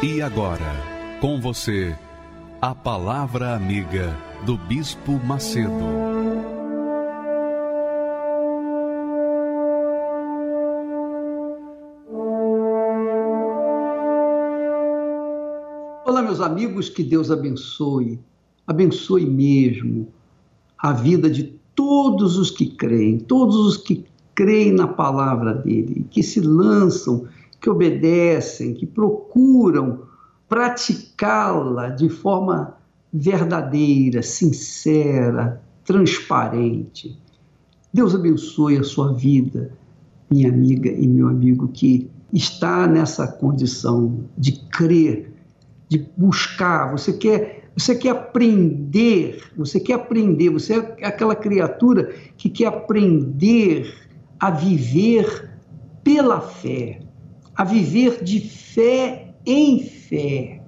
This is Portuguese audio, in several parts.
E agora, com você, a Palavra Amiga do Bispo Macedo. Olá, meus amigos, que Deus abençoe, abençoe mesmo a vida de todos os que creem, todos os que creem na palavra dele, que se lançam, que obedecem, que procuram praticá-la de forma verdadeira, sincera, transparente. Deus abençoe a sua vida, minha amiga e meu amigo, que está nessa condição de crer, de buscar. Você quer, você quer aprender, você quer aprender, você é aquela criatura que quer aprender a viver pela fé, a viver de fé em fé.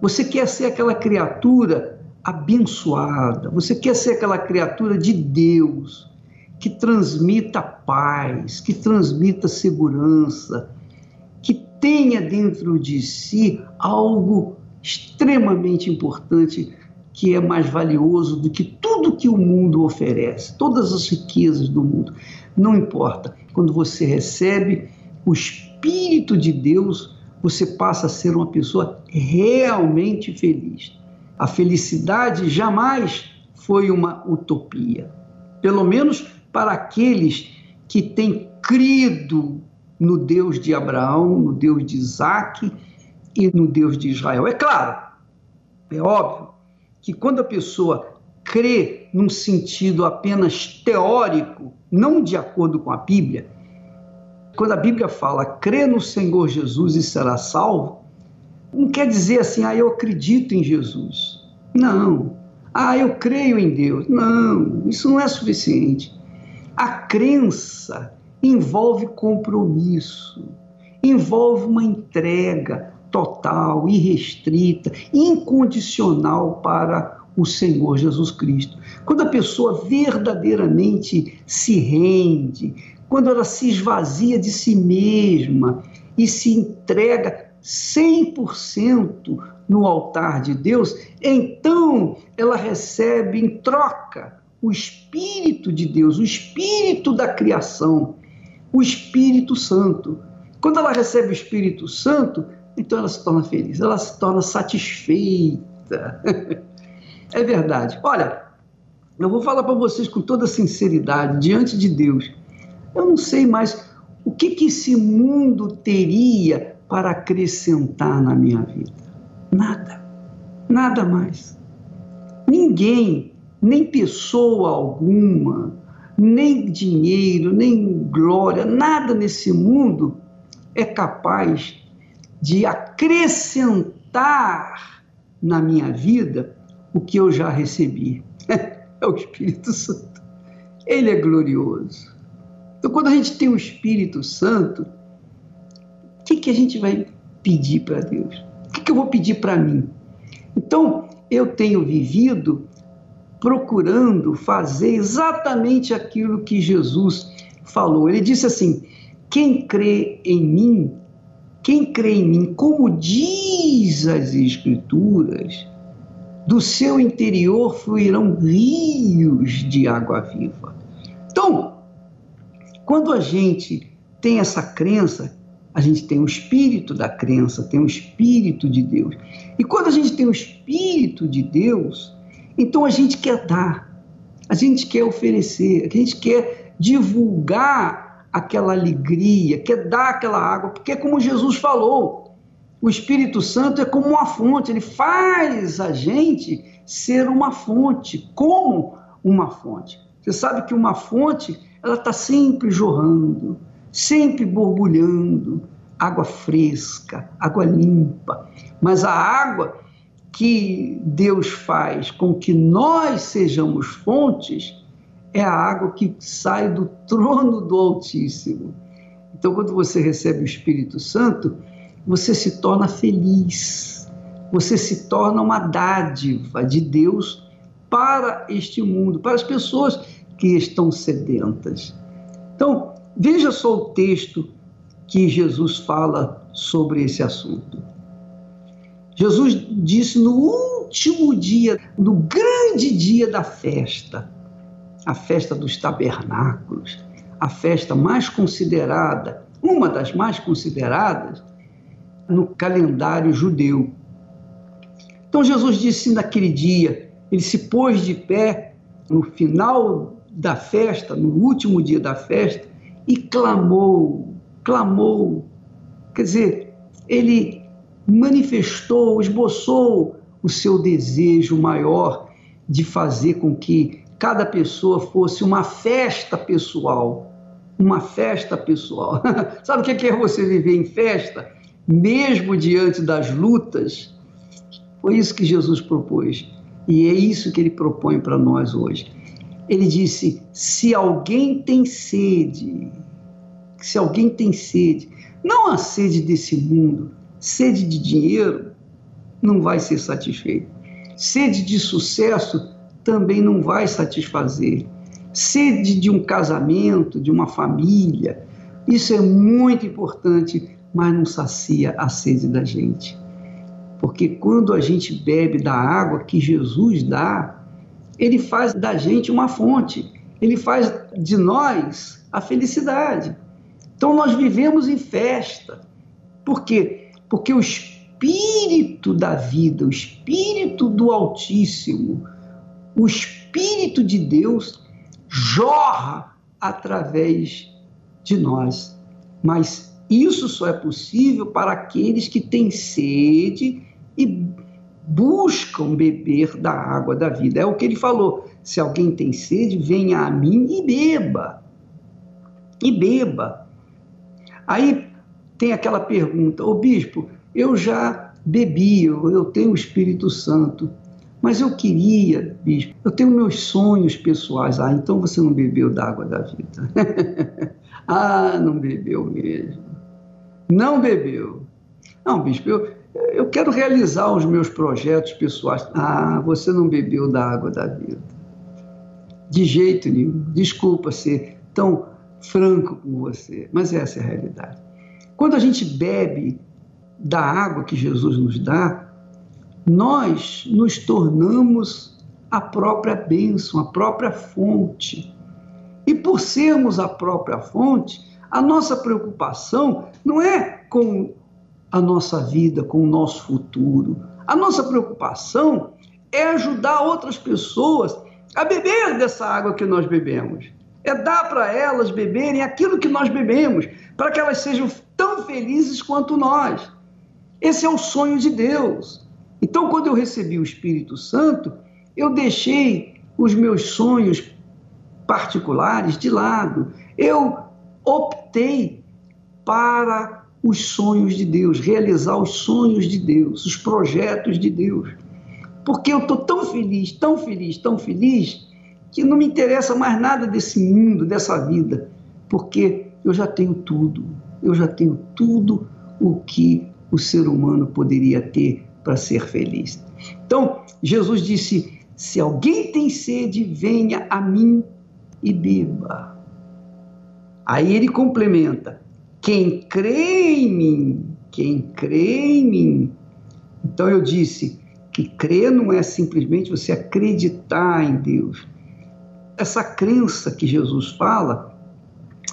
Você quer ser aquela criatura abençoada, você quer ser aquela criatura de Deus que transmita paz, que transmita segurança, que tenha dentro de si algo extremamente importante que é mais valioso do que tudo que o mundo oferece, todas as riquezas do mundo. Não importa, quando você recebe o Espírito de Deus, você passa a ser uma pessoa realmente feliz. A felicidade jamais foi uma utopia. Pelo menos para aqueles que têm crido no Deus de Abraão, no Deus de Isaac e no Deus de Israel. É claro, é óbvio que quando a pessoa crê num sentido apenas teórico, não de acordo com a Bíblia, quando a Bíblia fala crê no Senhor Jesus e será salvo, não quer dizer assim, ah, eu acredito em Jesus. Não. Ah, eu creio em Deus. Não, isso não é suficiente. A crença envolve compromisso, envolve uma entrega total, irrestrita, incondicional para o Senhor Jesus Cristo. Quando a pessoa verdadeiramente se rende, quando ela se esvazia de si mesma e se entrega 100% no altar de Deus, então ela recebe em troca o Espírito de Deus, o Espírito da criação, o Espírito Santo. Quando ela recebe o Espírito Santo, então ela se torna feliz, ela se torna satisfeita. é verdade. Olha, eu vou falar para vocês com toda sinceridade, diante de Deus eu não sei mais o que, que esse mundo teria para acrescentar na minha vida. Nada. Nada mais. Ninguém, nem pessoa alguma, nem dinheiro, nem glória, nada nesse mundo é capaz de acrescentar na minha vida o que eu já recebi. É o Espírito Santo. Ele é glorioso. Então, quando a gente tem o Espírito Santo, o que, que a gente vai pedir para Deus? O que, que eu vou pedir para mim? Então, eu tenho vivido procurando fazer exatamente aquilo que Jesus falou. Ele disse assim: quem crê em mim, quem crê em mim, como diz as Escrituras, do seu interior fluirão rios de água viva. Então, quando a gente tem essa crença, a gente tem o espírito da crença, tem o espírito de Deus. E quando a gente tem o espírito de Deus, então a gente quer dar, a gente quer oferecer, a gente quer divulgar aquela alegria, quer dar aquela água, porque é como Jesus falou, o Espírito Santo é como uma fonte, ele faz a gente ser uma fonte, como uma fonte. Você sabe que uma fonte ela está sempre jorrando, sempre borbulhando, água fresca, água limpa, mas a água que Deus faz com que nós sejamos fontes é a água que sai do trono do Altíssimo. Então, quando você recebe o Espírito Santo, você se torna feliz, você se torna uma dádiva de Deus para este mundo, para as pessoas que estão sedentas. Então, veja só o texto que Jesus fala sobre esse assunto. Jesus disse no último dia, no grande dia da festa, a festa dos tabernáculos, a festa mais considerada, uma das mais consideradas no calendário judeu. Então Jesus disse naquele dia, ele se pôs de pé no final da festa, no último dia da festa, e clamou, clamou. Quer dizer, ele manifestou, esboçou o seu desejo maior de fazer com que cada pessoa fosse uma festa pessoal. Uma festa pessoal. Sabe o que é você viver em festa? Mesmo diante das lutas. Foi isso que Jesus propôs. E é isso que ele propõe para nós hoje. Ele disse: se alguém tem sede, se alguém tem sede, não a sede desse mundo, sede de dinheiro, não vai ser satisfeito. Sede de sucesso também não vai satisfazer. Sede de um casamento, de uma família, isso é muito importante, mas não sacia a sede da gente. Porque quando a gente bebe da água que Jesus dá, ele faz da gente uma fonte, ele faz de nós a felicidade. Então nós vivemos em festa. Por quê? Porque o espírito da vida, o espírito do Altíssimo, o Espírito de Deus jorra através de nós. Mas isso só é possível para aqueles que têm sede e buscam beber da água da vida. É o que ele falou: se alguém tem sede, venha a mim e beba. E beba. Aí tem aquela pergunta: Ô bispo, eu já bebi, eu tenho o Espírito Santo. Mas eu queria, bispo, eu tenho meus sonhos pessoais. Ah, então você não bebeu da água da vida. ah, não bebeu mesmo. Não bebeu. Não, bispo, eu, eu quero realizar os meus projetos pessoais. Ah, você não bebeu da água da vida. De jeito nenhum. Desculpa ser tão franco com você, mas essa é a realidade. Quando a gente bebe da água que Jesus nos dá, nós nos tornamos a própria bênção, a própria fonte. E por sermos a própria fonte, a nossa preocupação não é com a nossa vida, com o nosso futuro. A nossa preocupação é ajudar outras pessoas a beber dessa água que nós bebemos. É dar para elas beberem aquilo que nós bebemos, para que elas sejam tão felizes quanto nós. Esse é o sonho de Deus. Então, quando eu recebi o Espírito Santo, eu deixei os meus sonhos particulares de lado. Eu optei para os sonhos de Deus, realizar os sonhos de Deus, os projetos de Deus. Porque eu estou tão feliz, tão feliz, tão feliz, que não me interessa mais nada desse mundo, dessa vida, porque eu já tenho tudo. Eu já tenho tudo o que o ser humano poderia ter para ser feliz. Então, Jesus disse: Se alguém tem sede, venha a mim e beba. Aí ele complementa: Quem crê em mim, quem crê em mim. Então eu disse que crer não é simplesmente você acreditar em Deus. Essa crença que Jesus fala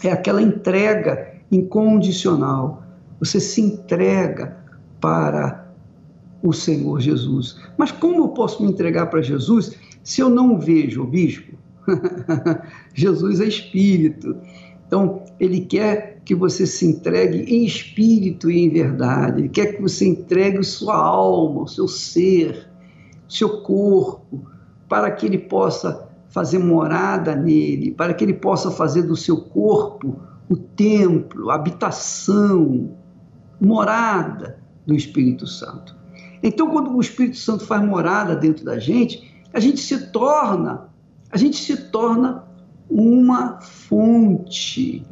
é aquela entrega incondicional. Você se entrega para o Senhor Jesus. Mas como eu posso me entregar para Jesus se eu não vejo o bispo? Jesus é espírito. Então, ele quer que você se entregue em espírito e em verdade. Ele quer que você entregue sua alma, o seu ser, o seu corpo, para que ele possa fazer morada nele, para que ele possa fazer do seu corpo o templo, a habitação morada do Espírito Santo. Então, quando o Espírito Santo faz morada dentro da gente, a gente se torna, a gente se torna uma fonte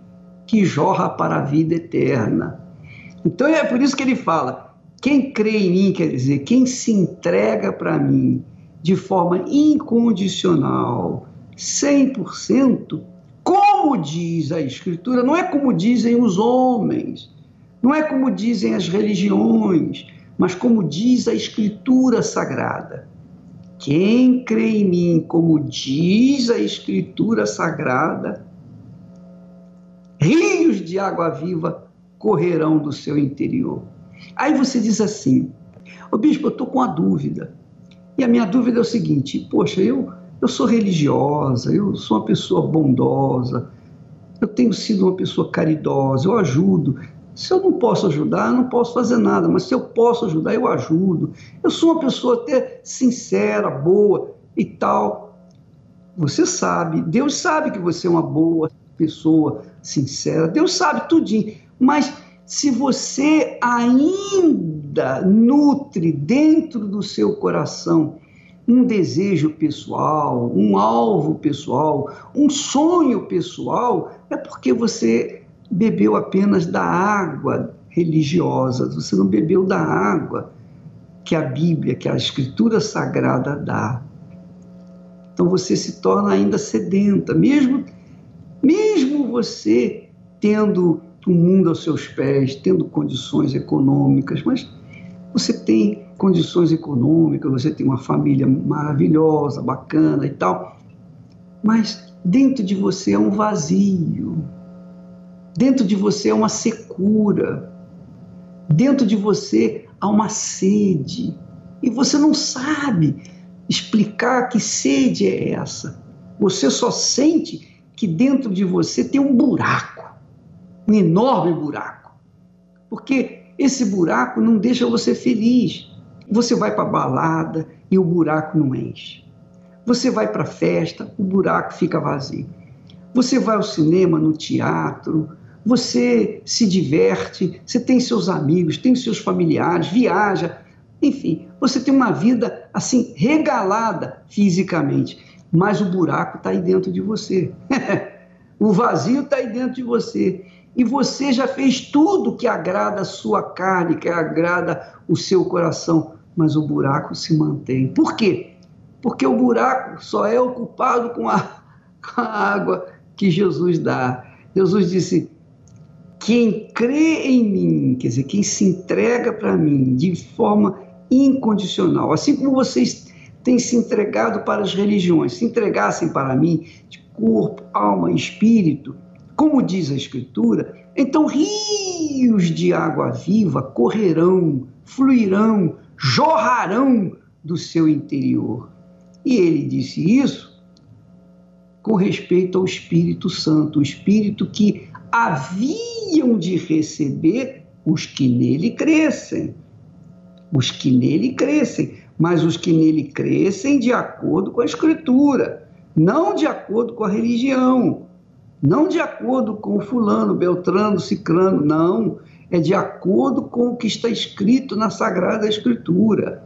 que jorra para a vida eterna. Então é por isso que ele fala: quem crê em mim, quer dizer, quem se entrega para mim de forma incondicional, 100%, como diz a Escritura, não é como dizem os homens, não é como dizem as religiões, mas como diz a Escritura Sagrada. Quem crê em mim, como diz a Escritura Sagrada, rios de água viva correrão do seu interior. Aí você diz assim: Ô bispo, eu estou com a dúvida. E a minha dúvida é o seguinte: poxa, eu, eu sou religiosa, eu sou uma pessoa bondosa, eu tenho sido uma pessoa caridosa, eu ajudo. Se eu não posso ajudar, eu não posso fazer nada, mas se eu posso ajudar, eu ajudo. Eu sou uma pessoa até sincera, boa e tal. Você sabe, Deus sabe que você é uma boa pessoa sincera, Deus sabe tudinho, mas se você ainda nutre dentro do seu coração um desejo pessoal, um alvo pessoal, um sonho pessoal, é porque você bebeu apenas da água religiosa, você não bebeu da água que a Bíblia, que a Escritura Sagrada dá. Então você se torna ainda sedenta, mesmo, mesmo você tendo o mundo aos seus pés, tendo condições econômicas, mas você tem condições econômicas, você tem uma família maravilhosa, bacana e tal, mas dentro de você é um vazio, dentro de você é uma secura, dentro de você há uma sede, e você não sabe explicar que sede é essa. Você só sente que dentro de você tem um buraco um enorme buraco. Porque esse buraco não deixa você feliz. Você vai para a balada e o buraco não enche. Você vai para a festa, o buraco fica vazio. Você vai ao cinema, no teatro, você se diverte, você tem seus amigos, tem seus familiares, viaja, enfim, você tem uma vida assim regalada fisicamente, mas o buraco está aí dentro de você. o vazio está aí dentro de você e você já fez tudo que agrada a sua carne, que agrada o seu coração, mas o buraco se mantém. Por quê? Porque o buraco só é ocupado com a, com a água que Jesus dá. Jesus disse: quem crê em mim, quer dizer, quem se entrega para mim de forma incondicional, assim como vocês têm se entregado para as religiões, se entregassem para mim de corpo, alma e espírito, como diz a Escritura, então rios de água viva correrão, fluirão, jorrarão do seu interior. E ele disse isso com respeito ao Espírito Santo, o Espírito que haviam de receber os que nele crescem. Os que nele crescem, mas os que nele crescem de acordo com a Escritura, não de acordo com a religião não de acordo com fulano, Beltrano, Ciclano, não. É de acordo com o que está escrito na Sagrada Escritura.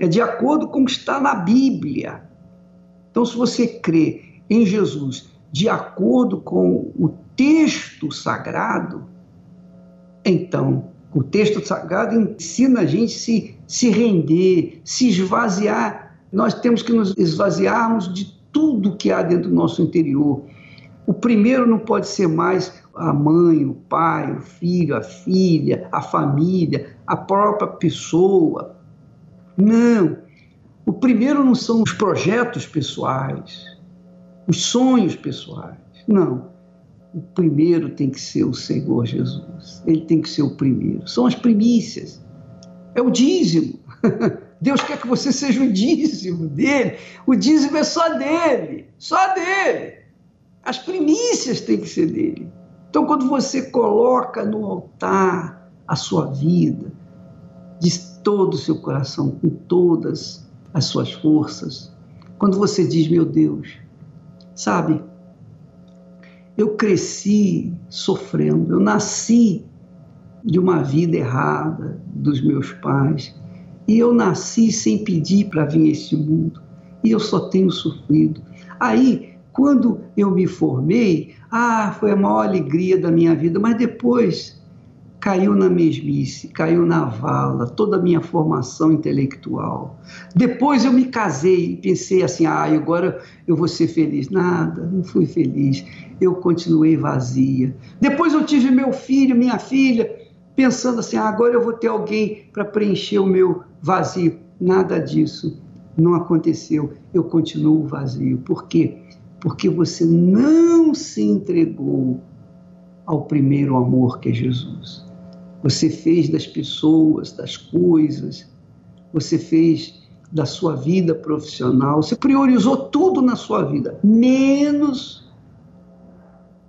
É de acordo com o que está na Bíblia. Então, se você crê em Jesus de acordo com o texto sagrado, então o texto sagrado ensina a gente se, se render, se esvaziar. Nós temos que nos esvaziarmos de tudo que há dentro do nosso interior o primeiro não pode ser mais a mãe, o pai, o filho, a filha, a família, a própria pessoa. Não. O primeiro não são os projetos pessoais, os sonhos pessoais. Não. O primeiro tem que ser o Senhor Jesus. Ele tem que ser o primeiro. São as primícias. É o dízimo. Deus quer que você seja o dízimo dele. O dízimo é só dele. Só dele. As primícias têm que ser dele. Então, quando você coloca no altar a sua vida, de todo o seu coração, com todas as suas forças, quando você diz, meu Deus, sabe, eu cresci sofrendo, eu nasci de uma vida errada dos meus pais. E eu nasci sem pedir para vir a este mundo. E eu só tenho sofrido. Aí, quando eu me formei, ah, foi a maior alegria da minha vida, mas depois caiu na mesmice, caiu na vala, toda a minha formação intelectual. Depois eu me casei e pensei assim: ah, agora eu vou ser feliz. Nada, não fui feliz. Eu continuei vazia. Depois eu tive meu filho, minha filha, pensando assim: ah, agora eu vou ter alguém para preencher o meu vazio. Nada disso não aconteceu. Eu continuo vazio. Por quê? Porque você não se entregou ao primeiro amor que é Jesus. Você fez das pessoas, das coisas, você fez da sua vida profissional, você priorizou tudo na sua vida, menos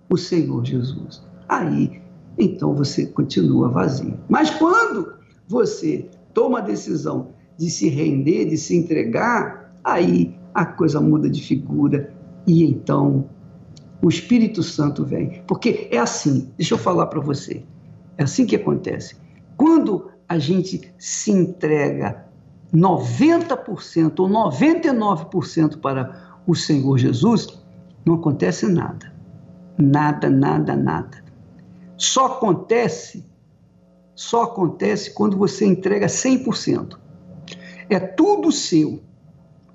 o Senhor Jesus. Aí, então você continua vazio. Mas quando você toma a decisão de se render, de se entregar, aí a coisa muda de figura e então o Espírito Santo vem. Porque é assim, deixa eu falar para você. É assim que acontece. Quando a gente se entrega 90% ou 99% para o Senhor Jesus, não acontece nada. Nada, nada, nada. Só acontece, só acontece quando você entrega 100%. É tudo seu.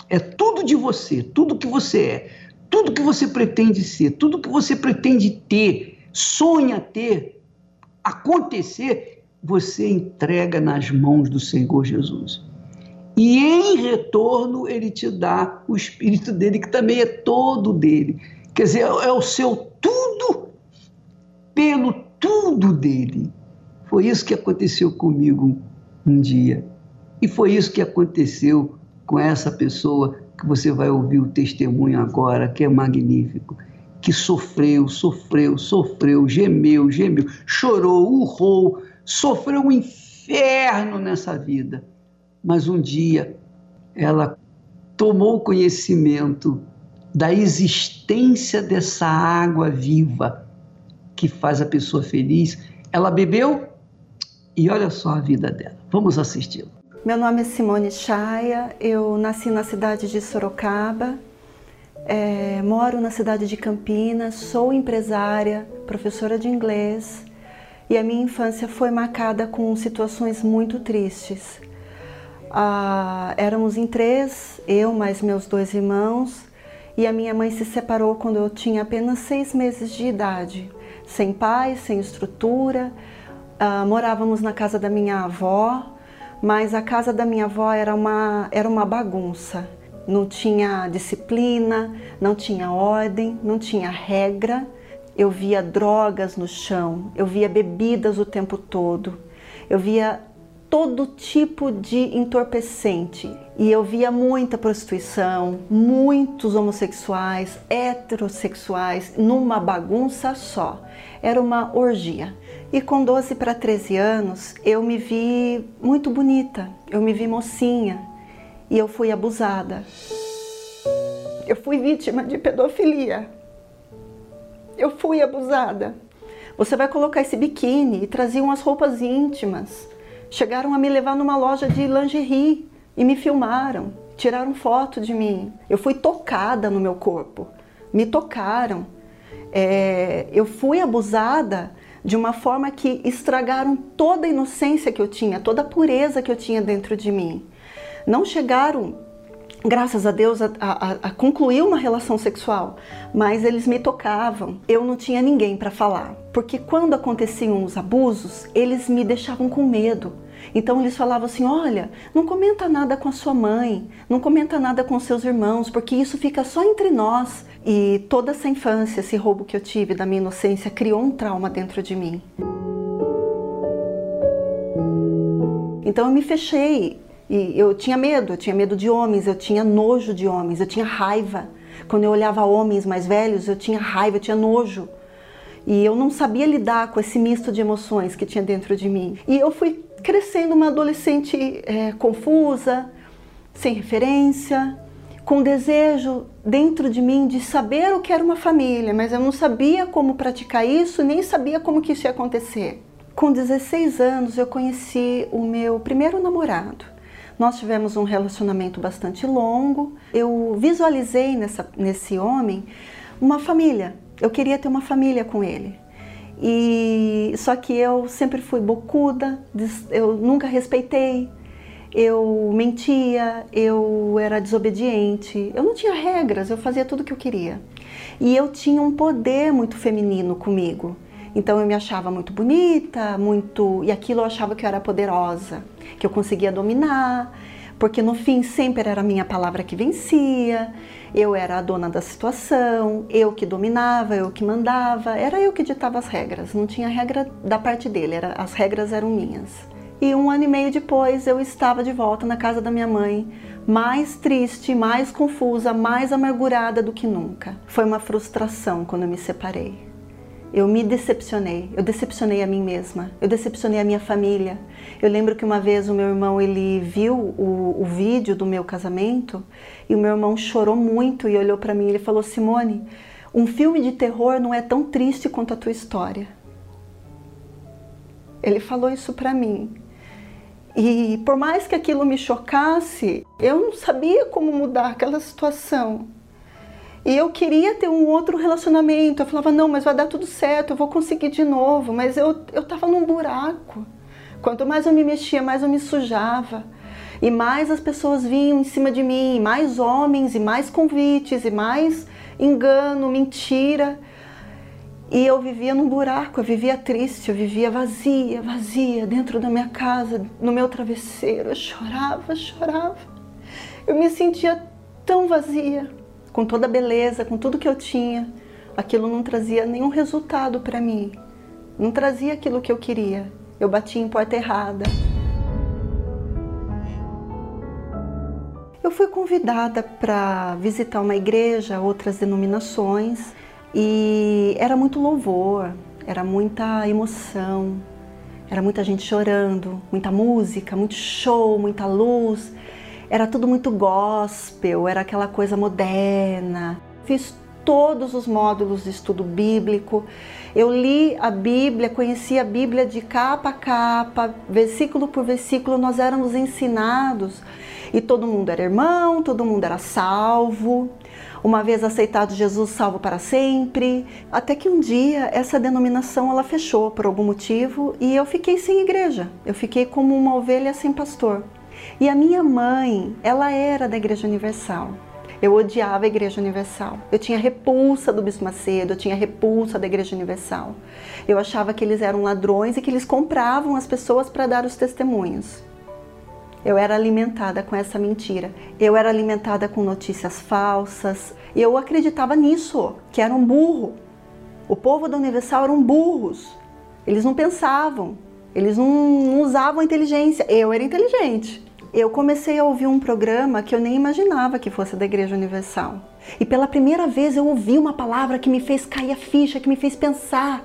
É tudo de você, tudo que você é, tudo que você pretende ser, tudo que você pretende ter, sonha ter, acontecer, você entrega nas mãos do Senhor Jesus. E em retorno, ele te dá o Espírito dele, que também é todo dele. Quer dizer, é o seu tudo pelo tudo dele. Foi isso que aconteceu comigo um dia. E foi isso que aconteceu com essa pessoa que você vai ouvir o testemunho agora, que é magnífico que sofreu, sofreu, sofreu, gemeu, gemeu, chorou, urrou, sofreu um inferno nessa vida. Mas um dia ela tomou conhecimento da existência dessa água viva que faz a pessoa feliz. Ela bebeu e olha só a vida dela. Vamos assisti-la. Meu nome é Simone Chaia, eu nasci na cidade de Sorocaba, é, moro na cidade de Campinas, sou empresária, professora de inglês e a minha infância foi marcada com situações muito tristes. Ah, éramos em três, eu mais meus dois irmãos, e a minha mãe se separou quando eu tinha apenas seis meses de idade, sem pai, sem estrutura. Ah, morávamos na casa da minha avó, mas a casa da minha avó era uma, era uma bagunça não tinha disciplina, não tinha ordem, não tinha regra. Eu via drogas no chão, eu via bebidas o tempo todo, eu via todo tipo de entorpecente e eu via muita prostituição, muitos homossexuais, heterossexuais, numa bagunça só. Era uma orgia. E com 12 para 13 anos, eu me vi muito bonita, eu me vi mocinha, e eu fui abusada. Eu fui vítima de pedofilia. Eu fui abusada. Você vai colocar esse biquíni e traziam as roupas íntimas. Chegaram a me levar numa loja de lingerie e me filmaram, tiraram foto de mim. Eu fui tocada no meu corpo, me tocaram. É, eu fui abusada de uma forma que estragaram toda a inocência que eu tinha, toda a pureza que eu tinha dentro de mim não chegaram, graças a Deus, a, a, a concluir uma relação sexual, mas eles me tocavam. Eu não tinha ninguém para falar, porque quando aconteciam os abusos, eles me deixavam com medo. Então eles falavam assim: olha, não comenta nada com a sua mãe, não comenta nada com seus irmãos, porque isso fica só entre nós. E toda essa infância, esse roubo que eu tive da minha inocência, criou um trauma dentro de mim. Então eu me fechei e eu tinha medo, eu tinha medo de homens, eu tinha nojo de homens, eu tinha raiva. Quando eu olhava homens mais velhos, eu tinha raiva, eu tinha nojo. E eu não sabia lidar com esse misto de emoções que tinha dentro de mim. E eu fui crescendo uma adolescente é, confusa, sem referência, com desejo dentro de mim de saber o que era uma família, mas eu não sabia como praticar isso, nem sabia como que isso ia acontecer. Com 16 anos eu conheci o meu primeiro namorado. Nós tivemos um relacionamento bastante longo. Eu visualizei nessa, nesse homem uma família. Eu queria ter uma família com ele. E só que eu sempre fui bocuda, eu nunca respeitei, eu mentia, eu era desobediente, eu não tinha regras, eu fazia tudo o que eu queria. E eu tinha um poder muito feminino comigo. Então eu me achava muito bonita, muito. E aquilo eu achava que eu era poderosa, que eu conseguia dominar, porque no fim sempre era a minha palavra que vencia, eu era a dona da situação, eu que dominava, eu que mandava, era eu que ditava as regras, não tinha regra da parte dele, era, as regras eram minhas. E um ano e meio depois eu estava de volta na casa da minha mãe, mais triste, mais confusa, mais amargurada do que nunca. Foi uma frustração quando eu me separei. Eu me decepcionei, eu decepcionei a mim mesma, eu decepcionei a minha família. Eu lembro que uma vez o meu irmão ele viu o, o vídeo do meu casamento e o meu irmão chorou muito e olhou para mim e ele falou: Simone, um filme de terror não é tão triste quanto a tua história. Ele falou isso para mim. E por mais que aquilo me chocasse, eu não sabia como mudar aquela situação. E eu queria ter um outro relacionamento. Eu falava, não, mas vai dar tudo certo, eu vou conseguir de novo. Mas eu, eu tava num buraco. Quanto mais eu me mexia, mais eu me sujava. E mais as pessoas vinham em cima de mim, mais homens, e mais convites, e mais engano, mentira. E eu vivia num buraco, eu vivia triste, eu vivia vazia, vazia, dentro da minha casa, no meu travesseiro. Eu chorava, chorava. Eu me sentia tão vazia com toda a beleza, com tudo que eu tinha, aquilo não trazia nenhum resultado para mim. Não trazia aquilo que eu queria. Eu bati em porta errada. Eu fui convidada para visitar uma igreja, outras denominações, e era muito louvor, era muita emoção, era muita gente chorando, muita música, muito show, muita luz era tudo muito gospel, era aquela coisa moderna. Fiz todos os módulos de estudo bíblico. Eu li a Bíblia, conheci a Bíblia de capa a capa, versículo por versículo, nós éramos ensinados e todo mundo era irmão, todo mundo era salvo. Uma vez aceitado Jesus, salvo para sempre. Até que um dia essa denominação ela fechou por algum motivo e eu fiquei sem igreja. Eu fiquei como uma ovelha sem pastor. E a minha mãe, ela era da Igreja Universal. Eu odiava a Igreja Universal. Eu tinha repulsa do Bispo Macedo, eu tinha repulsa da Igreja Universal. Eu achava que eles eram ladrões e que eles compravam as pessoas para dar os testemunhos. Eu era alimentada com essa mentira. Eu era alimentada com notícias falsas. E eu acreditava nisso, que era um burro. O povo da Universal eram burros. Eles não pensavam, eles não usavam inteligência. Eu era inteligente eu comecei a ouvir um programa que eu nem imaginava que fosse da Igreja Universal. E pela primeira vez eu ouvi uma palavra que me fez cair a ficha, que me fez pensar.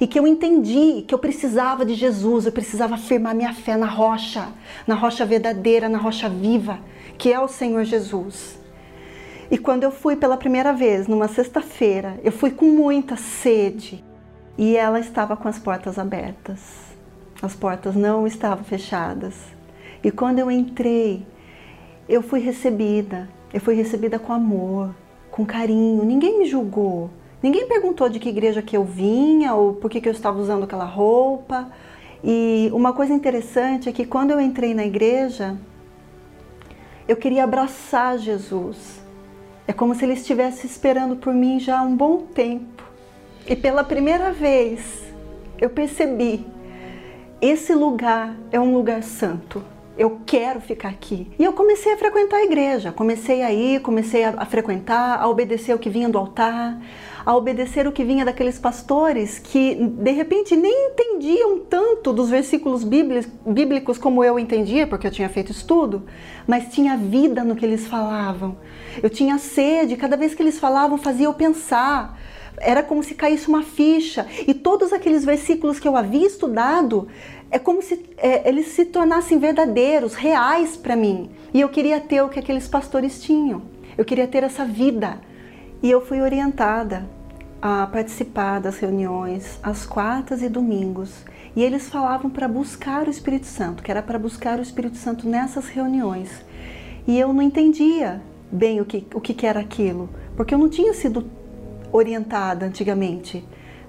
E que eu entendi que eu precisava de Jesus, eu precisava afirmar minha fé na rocha, na rocha verdadeira, na rocha viva, que é o Senhor Jesus. E quando eu fui pela primeira vez, numa sexta-feira, eu fui com muita sede e ela estava com as portas abertas. As portas não estavam fechadas. E quando eu entrei, eu fui recebida. Eu fui recebida com amor, com carinho. Ninguém me julgou. Ninguém perguntou de que igreja que eu vinha ou por que, que eu estava usando aquela roupa. E uma coisa interessante é que quando eu entrei na igreja, eu queria abraçar Jesus. É como se ele estivesse esperando por mim já há um bom tempo. E pela primeira vez eu percebi: esse lugar é um lugar santo eu quero ficar aqui. E eu comecei a frequentar a igreja, comecei a ir, comecei a, frequentar, a obedecer o que vinha do altar, a obedecer o que vinha daqueles pastores que de repente nem entendiam tanto dos versículos bíblicos como eu entendia, porque eu tinha feito estudo, mas tinha vida no que eles falavam. Eu tinha sede, cada vez que eles falavam fazia eu pensar era como se caísse uma ficha. E todos aqueles versículos que eu havia estudado é como se é, eles se tornassem verdadeiros, reais para mim. E eu queria ter o que aqueles pastores tinham. Eu queria ter essa vida. E eu fui orientada a participar das reuniões às quartas e domingos. E eles falavam para buscar o Espírito Santo, que era para buscar o Espírito Santo nessas reuniões. E eu não entendia bem o que, o que era aquilo, porque eu não tinha sido orientada antigamente.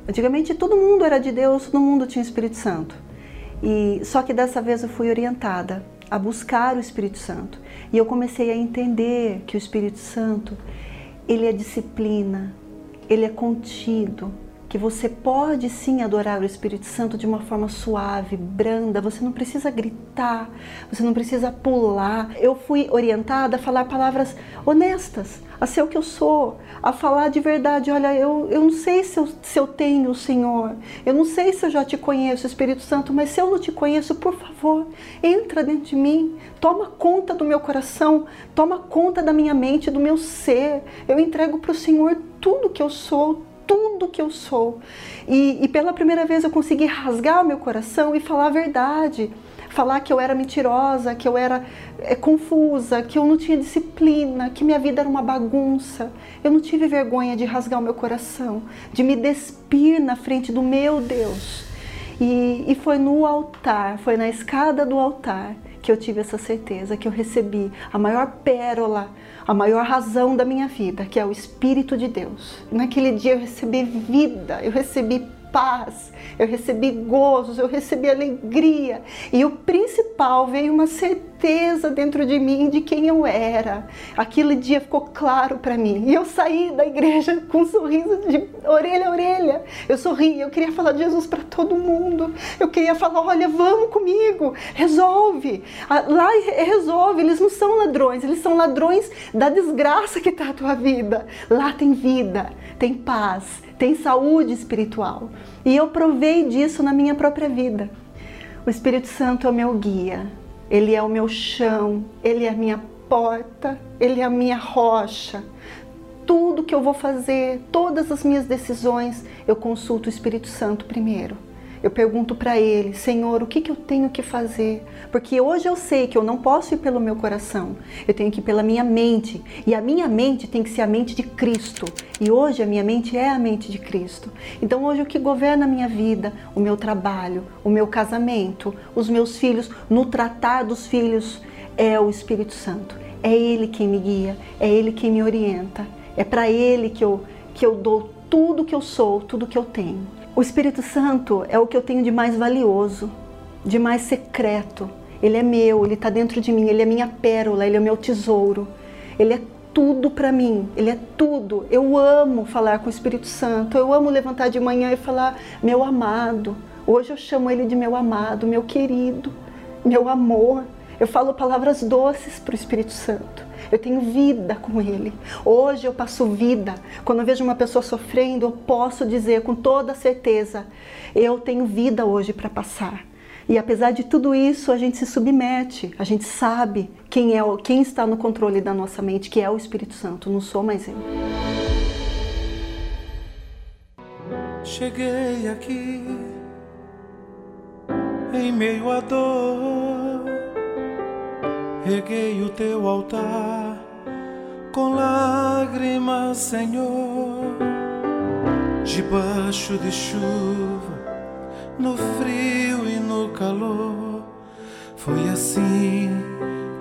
Antigamente todo mundo era de Deus, todo mundo tinha Espírito Santo. E só que dessa vez eu fui orientada a buscar o Espírito Santo. E eu comecei a entender que o Espírito Santo, ele é disciplina, ele é contido, que você pode sim adorar o Espírito Santo de uma forma suave, branda, você não precisa gritar, você não precisa pular. Eu fui orientada a falar palavras honestas, a ser o que eu sou, a falar de verdade. Olha, eu, eu não sei se eu, se eu tenho o Senhor, eu não sei se eu já te conheço, Espírito Santo, mas se eu não te conheço, por favor, entra dentro de mim, toma conta do meu coração, toma conta da minha mente, do meu ser. Eu entrego para o Senhor tudo que eu sou, tudo que eu sou. E, e pela primeira vez eu consegui rasgar meu coração e falar a verdade. Falar que eu era mentirosa, que eu era é, confusa, que eu não tinha disciplina, que minha vida era uma bagunça. Eu não tive vergonha de rasgar o meu coração, de me despir na frente do meu Deus. E, e foi no altar, foi na escada do altar que eu tive essa certeza, que eu recebi a maior pérola a maior razão da minha vida, que é o Espírito de Deus. Naquele dia eu recebi vida, eu recebi paz, eu recebi gozos, eu recebi alegria. E o principal veio uma certeza dentro de mim de quem eu era. Aquele dia ficou claro para mim. E eu saí da igreja com um sorriso de orelha a orelha. Eu sorri, eu queria falar de Jesus para todo mundo. Eu queria falar: olha, vamos comigo, resolve. Ah, lá resolve. Eles não são ladrões, eles são ladrões da desgraça que está a tua vida. Lá tem vida, tem paz, tem saúde espiritual. E eu provei disso na minha própria vida. O Espírito Santo é o meu guia, ele é o meu chão, ele é a minha porta, ele é a minha rocha. Tudo que eu vou fazer, todas as minhas decisões, eu consulto o Espírito Santo primeiro. Eu pergunto para ele, Senhor, o que, que eu tenho que fazer? Porque hoje eu sei que eu não posso ir pelo meu coração, eu tenho que ir pela minha mente. E a minha mente tem que ser a mente de Cristo. E hoje a minha mente é a mente de Cristo. Então hoje o que governa a minha vida, o meu trabalho, o meu casamento, os meus filhos, no tratar dos filhos, é o Espírito Santo. É Ele quem me guia, é Ele quem me orienta. É para Ele que eu, que eu dou tudo que eu sou, tudo que eu tenho. O Espírito Santo é o que eu tenho de mais valioso, de mais secreto. Ele é meu, ele está dentro de mim, ele é minha pérola, ele é meu tesouro. Ele é tudo para mim, ele é tudo. Eu amo falar com o Espírito Santo, eu amo levantar de manhã e falar, meu amado. Hoje eu chamo ele de meu amado, meu querido, meu amor. Eu falo palavras doces para o Espírito Santo. Eu tenho vida com Ele. Hoje eu passo vida. Quando eu vejo uma pessoa sofrendo, eu posso dizer com toda certeza: eu tenho vida hoje para passar. E apesar de tudo isso, a gente se submete, a gente sabe quem é quem está no controle da nossa mente, que é o Espírito Santo, não sou mais eu. Cheguei aqui em meio à dor reguei o teu altar com lágrimas, Senhor, debaixo de chuva, no frio e no calor. Foi assim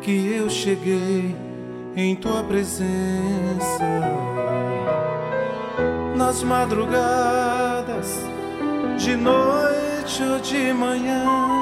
que eu cheguei em tua presença. Nas madrugadas, de noite ou de manhã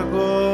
eu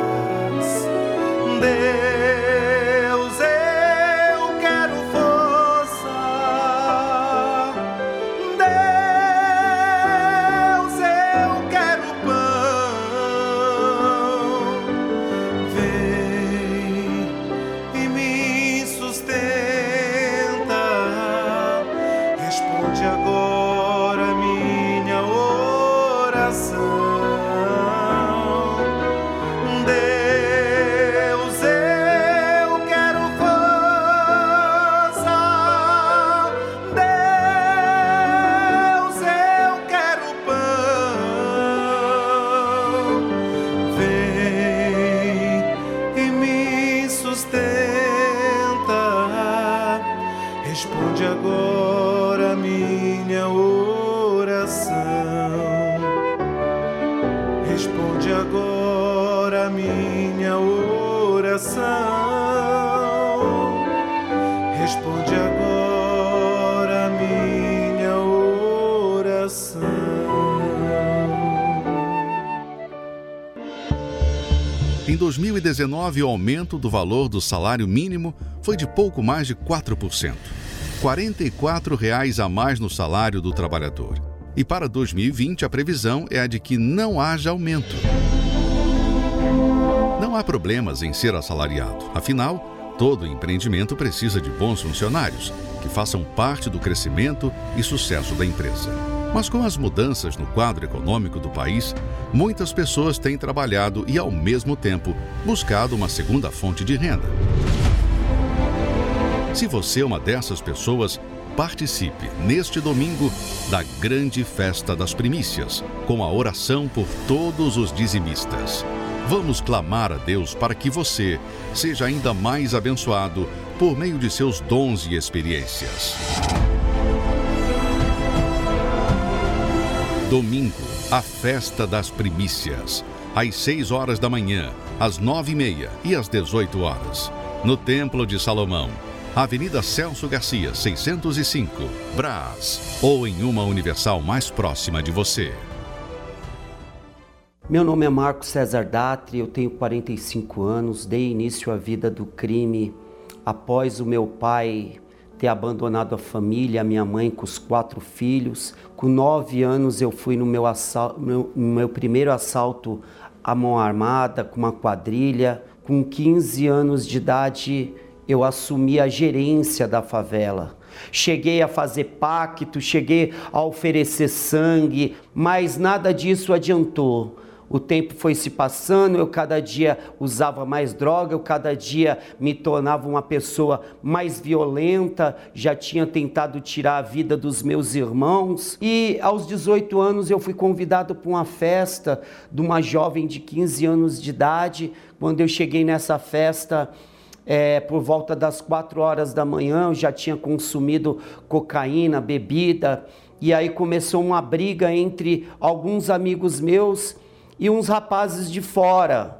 Em 2019, o aumento do valor do salário mínimo foi de pouco mais de 4%. 44 reais a mais no salário do trabalhador. E para 2020, a previsão é a de que não haja aumento. Não há problemas em ser assalariado. Afinal, todo empreendimento precisa de bons funcionários que façam parte do crescimento e sucesso da empresa. Mas com as mudanças no quadro econômico do país, muitas pessoas têm trabalhado e, ao mesmo tempo, buscado uma segunda fonte de renda. Se você é uma dessas pessoas, participe neste domingo da grande festa das primícias, com a oração por todos os dizimistas. Vamos clamar a Deus para que você seja ainda mais abençoado por meio de seus dons e experiências. Domingo, a festa das primícias. Às 6 horas da manhã, às 9 e meia e às 18 horas. No Templo de Salomão, Avenida Celso Garcia, 605, Brás. Ou em uma Universal mais próxima de você. Meu nome é Marco César Datri, eu tenho 45 anos, dei início à vida do crime após o meu pai ter abandonado a família, a minha mãe com os quatro filhos. Com nove anos eu fui no meu, no meu primeiro assalto à mão armada, com uma quadrilha. Com 15 anos de idade eu assumi a gerência da favela. Cheguei a fazer pacto, cheguei a oferecer sangue, mas nada disso adiantou o tempo foi se passando, eu cada dia usava mais droga, eu cada dia me tornava uma pessoa mais violenta, já tinha tentado tirar a vida dos meus irmãos. E aos 18 anos eu fui convidado para uma festa de uma jovem de 15 anos de idade. Quando eu cheguei nessa festa, é, por volta das 4 horas da manhã, eu já tinha consumido cocaína, bebida. E aí começou uma briga entre alguns amigos meus e uns rapazes de fora.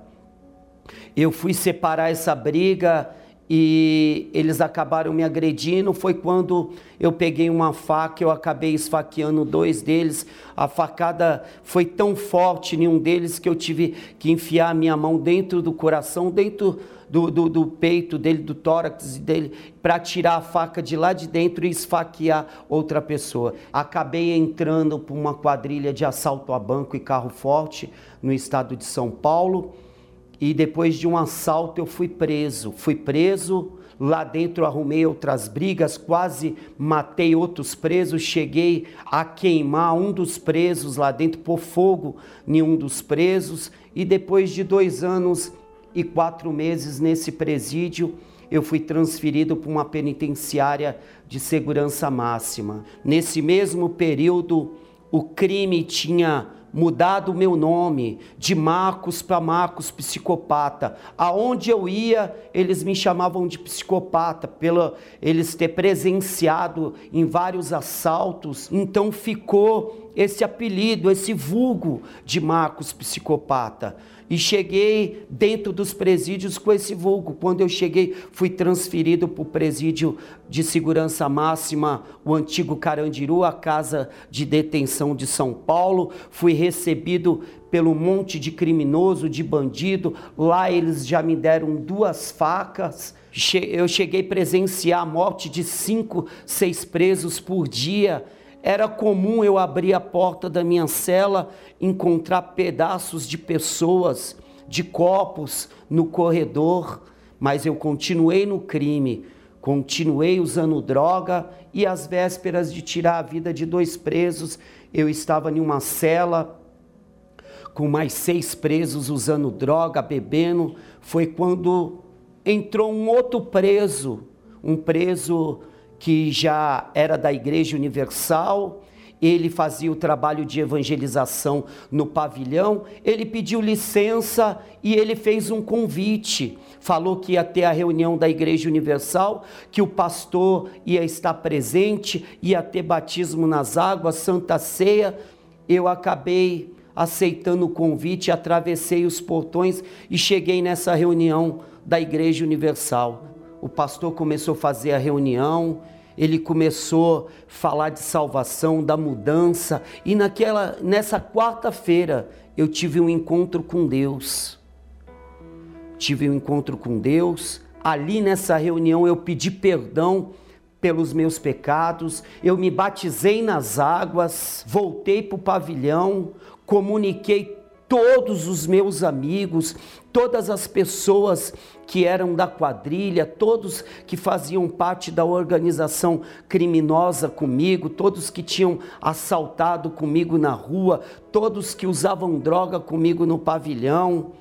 Eu fui separar essa briga e eles acabaram me agredindo. Foi quando eu peguei uma faca, eu acabei esfaqueando dois deles. A facada foi tão forte em um deles que eu tive que enfiar a minha mão dentro do coração, dentro do, do, do peito dele, do tórax dele, para tirar a faca de lá de dentro e esfaquear outra pessoa. Acabei entrando por uma quadrilha de assalto a banco e carro forte no estado de São Paulo. E depois de um assalto eu fui preso. Fui preso, Lá dentro arrumei outras brigas, quase matei outros presos, cheguei a queimar um dos presos lá dentro, pôr fogo em um dos presos. E depois de dois anos e quatro meses nesse presídio, eu fui transferido para uma penitenciária de segurança máxima. Nesse mesmo período, o crime tinha mudado o meu nome de Marcos para Marcos psicopata. Aonde eu ia, eles me chamavam de psicopata pela eles ter presenciado em vários assaltos. Então ficou esse apelido, esse vulgo de Marcos psicopata e cheguei dentro dos presídios com esse vulgo. Quando eu cheguei, fui transferido para o presídio de segurança máxima, o antigo Carandiru, a casa de detenção de São Paulo. Fui recebido pelo monte de criminoso, de bandido. Lá eles já me deram duas facas. Eu cheguei a presenciar a morte de cinco, seis presos por dia. Era comum eu abrir a porta da minha cela, encontrar pedaços de pessoas, de copos no corredor, mas eu continuei no crime, continuei usando droga e às vésperas de tirar a vida de dois presos, eu estava em uma cela com mais seis presos usando droga, bebendo. Foi quando entrou um outro preso, um preso que já era da Igreja Universal, ele fazia o trabalho de evangelização no pavilhão, ele pediu licença e ele fez um convite. Falou que ia ter a reunião da Igreja Universal, que o pastor ia estar presente, ia ter batismo nas águas, santa ceia. Eu acabei aceitando o convite, atravessei os portões e cheguei nessa reunião da Igreja Universal. O pastor começou a fazer a reunião, ele começou a falar de salvação, da mudança, e naquela nessa quarta-feira eu tive um encontro com Deus. Tive um encontro com Deus. Ali nessa reunião eu pedi perdão pelos meus pecados, eu me batizei nas águas, voltei para o pavilhão, comuniquei todos os meus amigos, todas as pessoas que eram da quadrilha, todos que faziam parte da organização criminosa comigo, todos que tinham assaltado comigo na rua, todos que usavam droga comigo no pavilhão,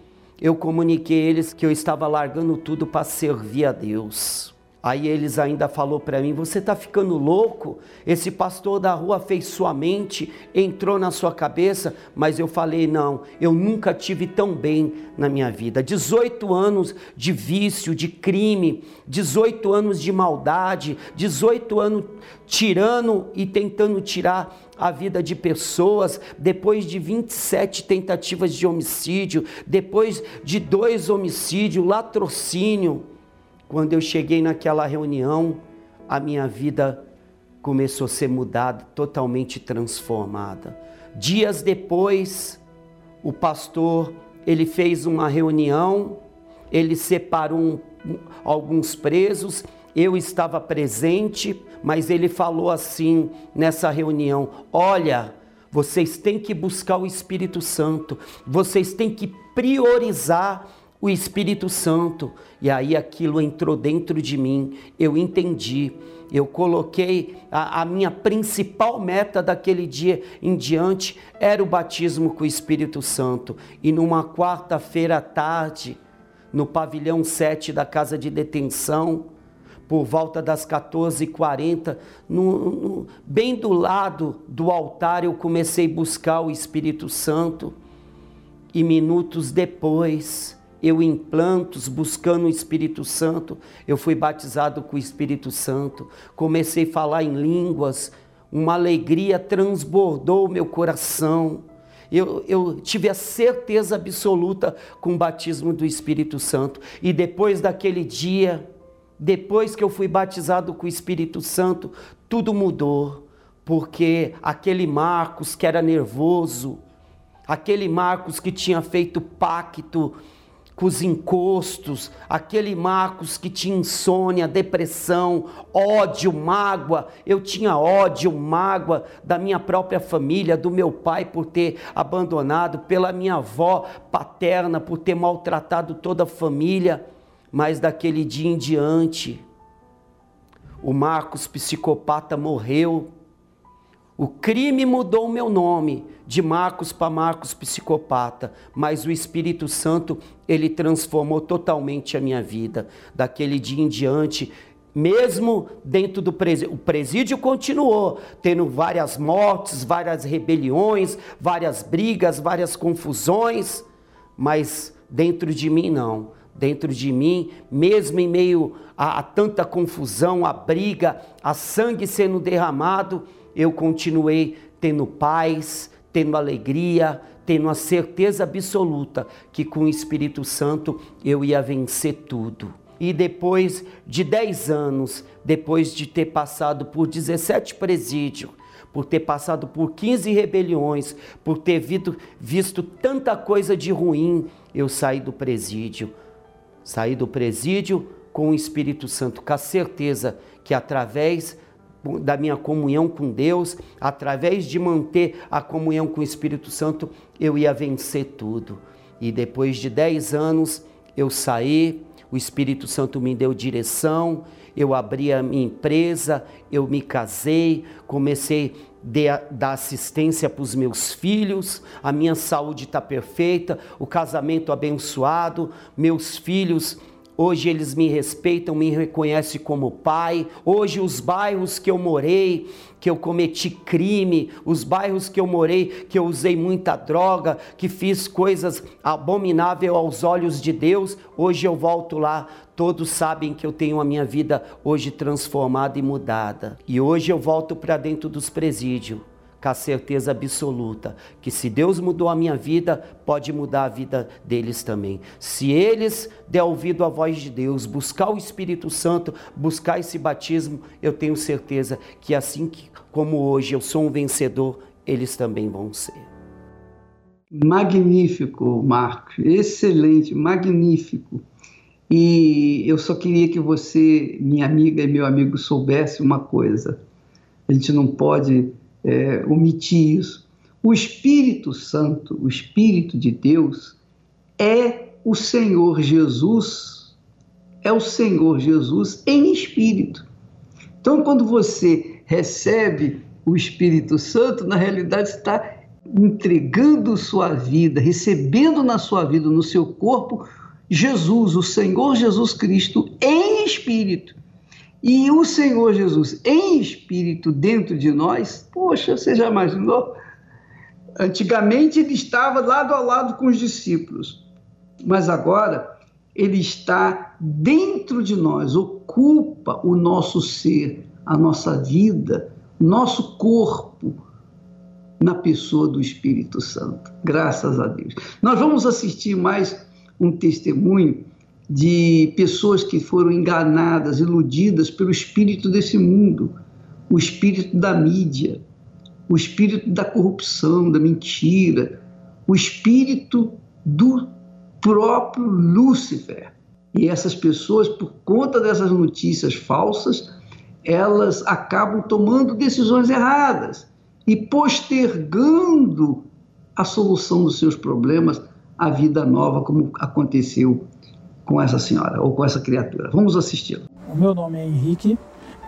eu comuniquei eles que eu estava largando tudo para servir a Deus. Aí eles ainda falou para mim: "Você está ficando louco? Esse pastor da rua fez sua mente, entrou na sua cabeça". Mas eu falei: "Não, eu nunca tive tão bem na minha vida. 18 anos de vício, de crime, 18 anos de maldade, 18 anos tirando e tentando tirar a vida de pessoas, depois de 27 tentativas de homicídio, depois de dois homicídios, latrocínio, quando eu cheguei naquela reunião, a minha vida começou a ser mudada, totalmente transformada. Dias depois, o pastor, ele fez uma reunião, ele separou um, alguns presos, eu estava presente, mas ele falou assim nessa reunião: "Olha, vocês têm que buscar o Espírito Santo, vocês têm que priorizar o Espírito Santo. E aí aquilo entrou dentro de mim, eu entendi. Eu coloquei a, a, minha principal meta daquele dia em diante era o batismo com o Espírito Santo. E numa quarta-feira à tarde, no pavilhão 7 da casa de detenção, por volta das 14h40, no, no, bem do lado do altar, eu comecei a buscar o Espírito Santo. E minutos depois, eu em plantos, buscando o Espírito Santo, eu fui batizado com o Espírito Santo, comecei a falar em línguas, uma alegria transbordou meu coração. Eu, eu, tive a certeza absoluta com o batismo do Espírito Santo. E depois daquele dia, depois que eu fui batizado com o Espírito Santo, tudo mudou, porque aquele Marcos que era nervoso, aquele Marcos que tinha feito pacto com os encostos, aquele Marcos que tinha insônia, depressão, ódio, mágoa. Eu tinha ódio, mágoa da minha própria família, do meu pai por ter abandonado, pela minha avó paterna por ter maltratado toda a família. Mas daquele dia em diante, O Marcos psicopata morreu. O crime mudou o meu nome de Marcos para Marcos psicopata, mas o Espírito Santo, ele transformou totalmente a minha vida. Daquele dia em diante, mesmo dentro do presídio, o presídio continuou tendo várias mortes, várias rebeliões, várias brigas, várias confusões, mas dentro de mim não. Dentro de mim, mesmo em meio a, a tanta confusão, a briga, a sangue sendo derramado, eu continuei tendo paz, tendo alegria, tendo a certeza absoluta que com o Espírito Santo eu ia vencer tudo. E depois de 10 anos, depois de ter passado por 17 presídios, por ter passado por 15 rebeliões, por ter visto, visto tanta coisa de ruim, eu saí do presídio. Saí do presídio com o Espírito Santo, com a certeza que através da minha comunhão com Deus, através de manter a comunhão com o Espírito Santo, eu ia vencer tudo. E depois de 10 anos, eu saí, o Espírito Santo me deu direção, eu abri a minha empresa, eu me casei, comecei a dar assistência para os meus filhos, a minha saúde está perfeita, o casamento abençoado, meus filhos Hoje eles me respeitam, me reconhecem como pai. Hoje os bairros que eu morei, que eu cometi crime, os bairros que eu morei, que eu usei muita droga, que fiz coisas abomináveis aos olhos de Deus, hoje eu volto lá. Todos sabem que eu tenho a minha vida hoje transformada e mudada. E hoje eu volto para dentro dos presídios com a certeza absoluta que se Deus mudou a minha vida, pode mudar a vida deles também. Se eles der ouvido à voz de Deus, buscar o Espírito Santo, buscar esse batismo, eu tenho certeza que assim que, como hoje eu sou um vencedor, eles também vão ser. Magnífico, Marcos, excelente, magnífico. E eu só queria que você, minha amiga e meu amigo, soubesse uma coisa. A gente não pode é, omitir isso. O Espírito Santo, o Espírito de Deus, é o Senhor Jesus, é o Senhor Jesus em espírito. Então, quando você recebe o Espírito Santo, na realidade está entregando sua vida, recebendo na sua vida, no seu corpo, Jesus, o Senhor Jesus Cristo em espírito. E o Senhor Jesus em espírito dentro de nós, poxa, você já imaginou? Antigamente ele estava lado a lado com os discípulos, mas agora ele está dentro de nós, ocupa o nosso ser, a nossa vida, nosso corpo, na pessoa do Espírito Santo. Graças a Deus. Nós vamos assistir mais um testemunho de pessoas que foram enganadas, iludidas pelo espírito desse mundo, o espírito da mídia, o espírito da corrupção, da mentira, o espírito do próprio Lúcifer. E essas pessoas, por conta dessas notícias falsas, elas acabam tomando decisões erradas e postergando a solução dos seus problemas, a vida nova, como aconteceu com essa senhora ou com essa criatura. Vamos assisti-la. O meu nome é Henrique.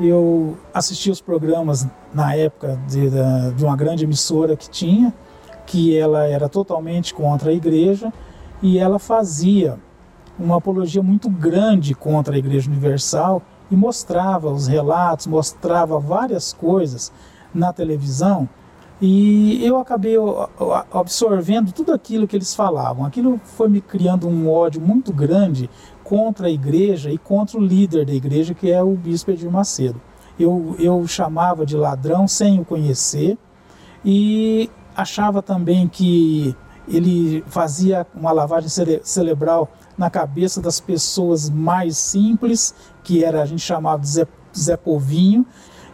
Eu assisti os programas na época de, de uma grande emissora que tinha, que ela era totalmente contra a igreja e ela fazia uma apologia muito grande contra a Igreja Universal e mostrava os relatos, mostrava várias coisas na televisão e eu acabei absorvendo tudo aquilo que eles falavam. Aquilo foi me criando um ódio muito grande contra a igreja e contra o líder da igreja, que é o bispo Edir Macedo. Eu, eu chamava de ladrão sem o conhecer e achava também que ele fazia uma lavagem cere cerebral na cabeça das pessoas mais simples, que era a gente chamava de Zé, Zé Povinho,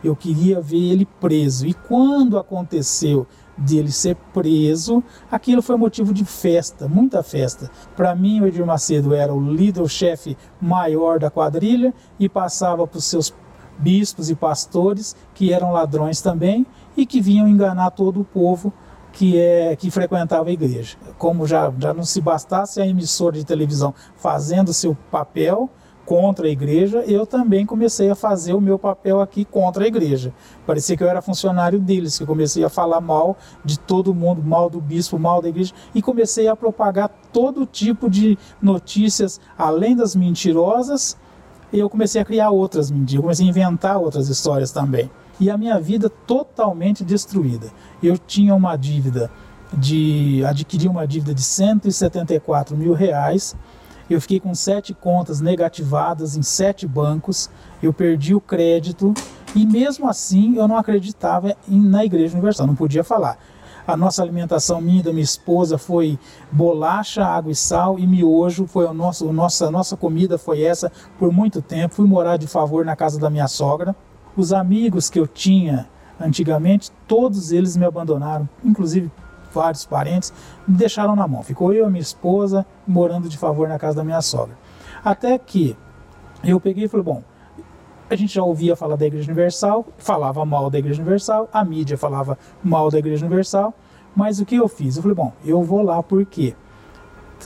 eu queria ver ele preso. E quando aconteceu dele ser preso, aquilo foi motivo de festa, muita festa. Para mim, o Edir Macedo era o líder, o chefe maior da quadrilha e passava para os seus bispos e pastores, que eram ladrões também e que vinham enganar todo o povo que, é, que frequentava a igreja. Como já, já não se bastasse a emissora de televisão fazendo seu papel, contra a igreja, eu também comecei a fazer o meu papel aqui contra a igreja. Parecia que eu era funcionário deles, que comecei a falar mal de todo mundo, mal do bispo, mal da igreja, e comecei a propagar todo tipo de notícias, além das mentirosas, eu comecei a criar outras mentiras, comecei a inventar outras histórias também. E a minha vida totalmente destruída. Eu tinha uma dívida de adquirir uma dívida de 174 mil reais eu fiquei com sete contas negativadas em sete bancos, eu perdi o crédito e mesmo assim eu não acreditava na Igreja Universal, não podia falar. A nossa alimentação minha e da minha esposa foi bolacha, água e sal e miojo. Foi o nosso, nossa, a nossa comida foi essa por muito tempo. Fui morar de favor na casa da minha sogra. Os amigos que eu tinha antigamente, todos eles me abandonaram, inclusive vários parentes, me deixaram na mão. Ficou eu e minha esposa morando de favor na casa da minha sogra. Até que eu peguei e falei, bom, a gente já ouvia falar da Igreja Universal, falava mal da Igreja Universal, a mídia falava mal da Igreja Universal, mas o que eu fiz? Eu falei, bom, eu vou lá porque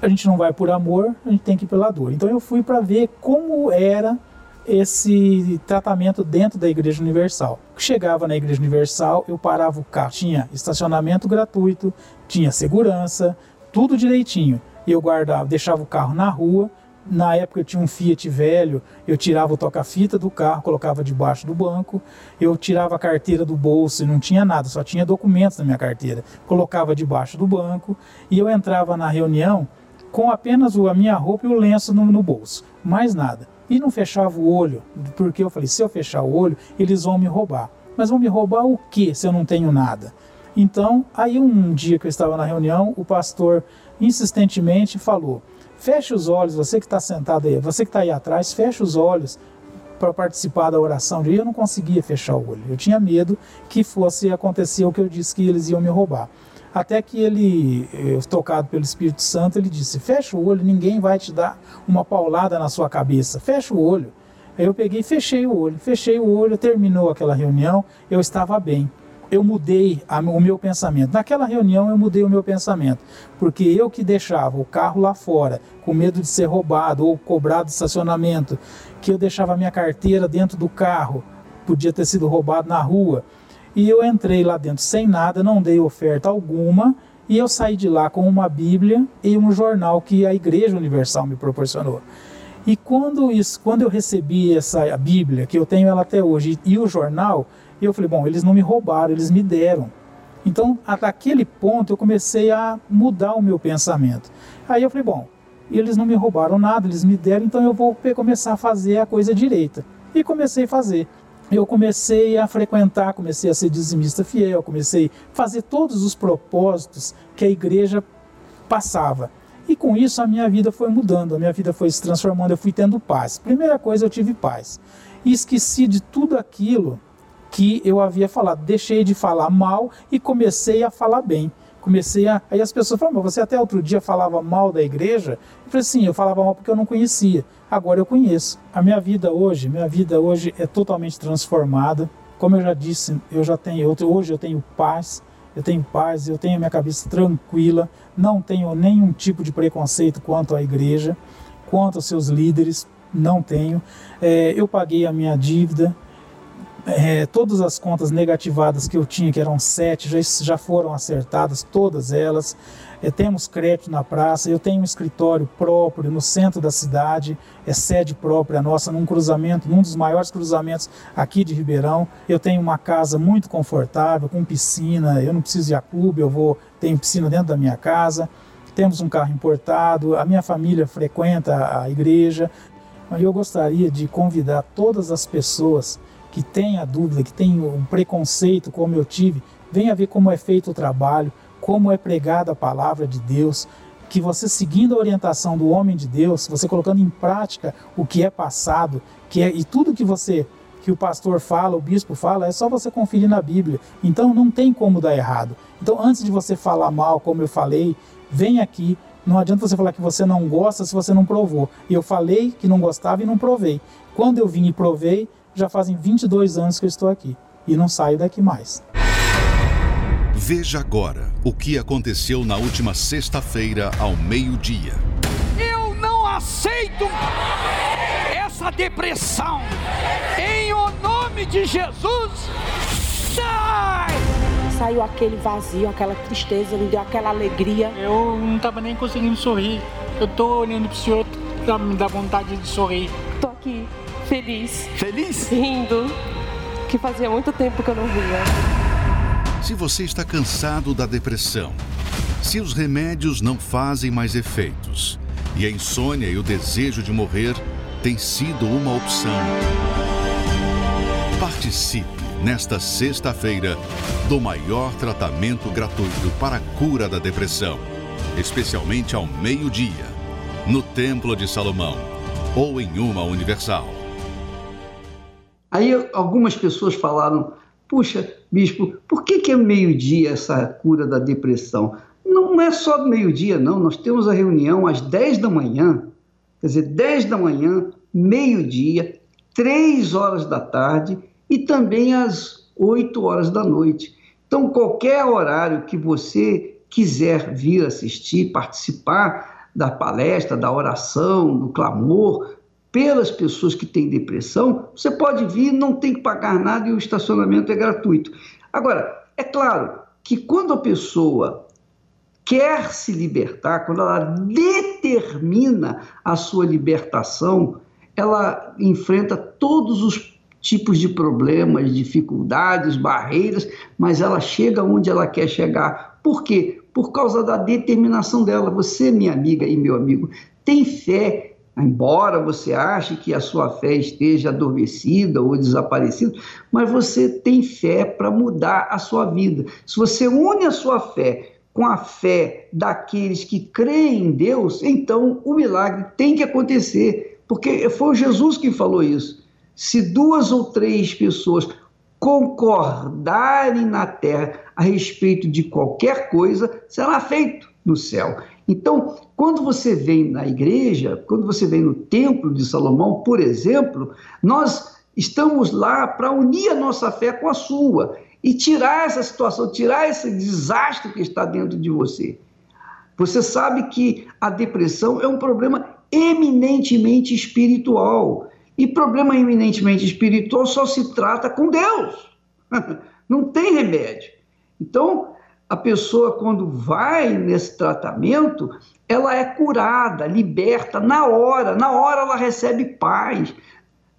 a gente não vai por amor, a gente tem que ir pela dor. Então eu fui para ver como era esse tratamento dentro da Igreja Universal. Chegava na Igreja Universal, eu parava o carro, tinha estacionamento gratuito, tinha segurança, tudo direitinho. Eu guardava, deixava o carro na rua. Na época eu tinha um Fiat velho, eu tirava o toca-fita do carro, colocava debaixo do banco. Eu tirava a carteira do bolso e não tinha nada, só tinha documentos na minha carteira. Colocava debaixo do banco e eu entrava na reunião com apenas a minha roupa e o lenço no, no bolso, mais nada e não fechava o olho, porque eu falei: se eu fechar o olho, eles vão me roubar. Mas vão me roubar o que se eu não tenho nada? Então, aí um dia que eu estava na reunião, o pastor insistentemente falou: feche os olhos, você que está sentado aí, você que está aí atrás, feche os olhos para participar da oração. E eu não conseguia fechar o olho, eu tinha medo que fosse acontecer o que eu disse que eles iam me roubar. Até que ele, eh, tocado pelo Espírito Santo, ele disse: Fecha o olho, ninguém vai te dar uma paulada na sua cabeça. Fecha o olho. Aí eu peguei e fechei o olho. Fechei o olho, terminou aquela reunião, eu estava bem. Eu mudei a, o meu pensamento. Naquela reunião eu mudei o meu pensamento, porque eu que deixava o carro lá fora, com medo de ser roubado ou cobrado estacionamento, que eu deixava a minha carteira dentro do carro, podia ter sido roubado na rua e eu entrei lá dentro sem nada, não dei oferta alguma, e eu saí de lá com uma Bíblia e um jornal que a Igreja Universal me proporcionou. E quando, isso, quando eu recebi essa Bíblia, que eu tenho ela até hoje, e o jornal, eu falei, bom, eles não me roubaram, eles me deram. Então, daquele ponto, eu comecei a mudar o meu pensamento. Aí eu falei, bom, eles não me roubaram nada, eles me deram, então eu vou começar a fazer a coisa direita. E comecei a fazer eu comecei a frequentar, comecei a ser dizimista fiel, comecei a fazer todos os propósitos que a igreja passava. E com isso a minha vida foi mudando, a minha vida foi se transformando, eu fui tendo paz. Primeira coisa, eu tive paz. E esqueci de tudo aquilo que eu havia falado. Deixei de falar mal e comecei a falar bem. Comecei a. Aí as pessoas falam, mas você até outro dia falava mal da igreja? Eu falei, sim, eu falava mal porque eu não conhecia agora eu conheço. A minha vida hoje, minha vida hoje é totalmente transformada. Como eu já disse, eu já tenho, hoje eu tenho paz, eu tenho paz, eu tenho a minha cabeça tranquila, não tenho nenhum tipo de preconceito quanto à igreja, quanto aos seus líderes, não tenho. É, eu paguei a minha dívida, é, todas as contas negativadas que eu tinha, que eram sete, já, já foram acertadas, todas elas. É, temos crédito na praça, eu tenho um escritório próprio no centro da cidade, é sede própria nossa, num cruzamento, num dos maiores cruzamentos aqui de Ribeirão. Eu tenho uma casa muito confortável, com piscina, eu não preciso ir a clube, eu vou, tenho piscina dentro da minha casa. Temos um carro importado, a minha família frequenta a igreja. Eu gostaria de convidar todas as pessoas que têm a dúvida, que têm um preconceito como eu tive, venha ver como é feito o trabalho, como é pregada a palavra de Deus, que você seguindo a orientação do homem de Deus, você colocando em prática o que é passado, que é e tudo que você que o pastor fala, o bispo fala, é só você conferir na Bíblia. Então não tem como dar errado. Então antes de você falar mal, como eu falei, vem aqui. Não adianta você falar que você não gosta se você não provou. Eu falei que não gostava e não provei. Quando eu vim e provei, já fazem 22 anos que eu estou aqui e não saio daqui mais. Veja agora o que aconteceu na última sexta-feira ao meio-dia. Eu não aceito essa depressão. Em o nome de Jesus, sai! Saiu aquele vazio, aquela tristeza, me deu aquela alegria. Eu não estava nem conseguindo sorrir. Eu tô olhando pro senhor, me dá vontade de sorrir. Tô aqui, feliz. Feliz? Rindo. Que fazia muito tempo que eu não via. Se você está cansado da depressão, se os remédios não fazem mais efeitos e a insônia e o desejo de morrer têm sido uma opção, participe nesta sexta-feira do maior tratamento gratuito para a cura da depressão, especialmente ao meio-dia, no Templo de Salomão ou em uma universal. Aí algumas pessoas falaram: puxa, bispo, por que, que é meio-dia essa cura da depressão? Não é só meio-dia, não. Nós temos a reunião às 10 da manhã, quer dizer, 10 da manhã, meio-dia, 3 horas da tarde e também às 8 horas da noite. Então, qualquer horário que você quiser vir assistir, participar da palestra, da oração, do clamor, pelas pessoas que têm depressão, você pode vir, não tem que pagar nada e o estacionamento é gratuito. Agora, é claro que quando a pessoa quer se libertar, quando ela determina a sua libertação, ela enfrenta todos os tipos de problemas, dificuldades, barreiras, mas ela chega onde ela quer chegar. Por quê? Por causa da determinação dela. Você, minha amiga e meu amigo, tem fé Embora você ache que a sua fé esteja adormecida ou desaparecida, mas você tem fé para mudar a sua vida. Se você une a sua fé com a fé daqueles que creem em Deus, então o milagre tem que acontecer, porque foi Jesus que falou isso. Se duas ou três pessoas concordarem na terra a respeito de qualquer coisa, será feito no céu. Então, quando você vem na igreja, quando você vem no templo de Salomão, por exemplo, nós estamos lá para unir a nossa fé com a sua e tirar essa situação, tirar esse desastre que está dentro de você. Você sabe que a depressão é um problema eminentemente espiritual. E problema eminentemente espiritual só se trata com Deus. Não tem remédio. Então, a pessoa, quando vai nesse tratamento, ela é curada, liberta na hora, na hora ela recebe paz.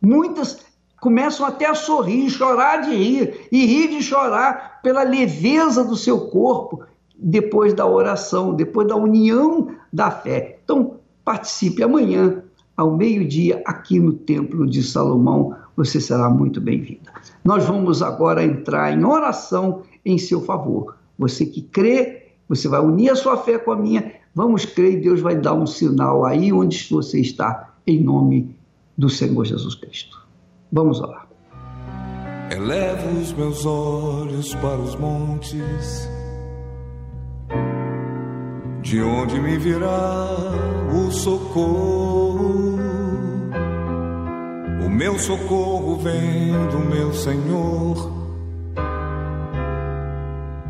Muitas começam até a sorrir, chorar de rir, e rir de chorar pela leveza do seu corpo depois da oração, depois da união da fé. Então, participe amanhã, ao meio-dia, aqui no Templo de Salomão, você será muito bem-vinda. Nós vamos agora entrar em oração em seu favor. Você que crê, você vai unir a sua fé com a minha. Vamos crer e Deus vai dar um sinal aí onde você está, em nome do Senhor Jesus Cristo. Vamos lá. Elevo os meus olhos para os montes, de onde me virá o socorro. O meu socorro vem do meu Senhor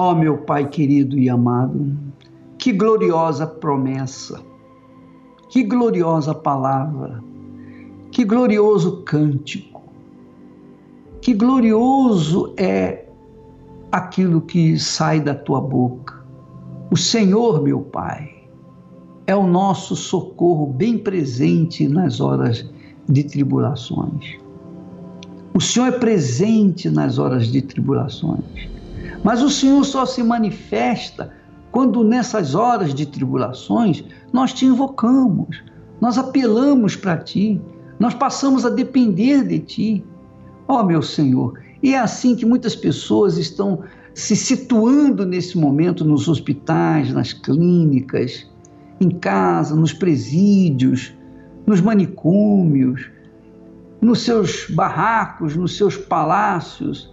Ó oh, meu Pai querido e amado, que gloriosa promessa, que gloriosa palavra, que glorioso cântico, que glorioso é aquilo que sai da tua boca. O Senhor, meu Pai, é o nosso socorro bem presente nas horas de tribulações. O Senhor é presente nas horas de tribulações. Mas o Senhor só se manifesta quando nessas horas de tribulações nós te invocamos, nós apelamos para ti, nós passamos a depender de ti. Ó oh, meu Senhor, e é assim que muitas pessoas estão se situando nesse momento nos hospitais, nas clínicas, em casa, nos presídios, nos manicômios, nos seus barracos, nos seus palácios,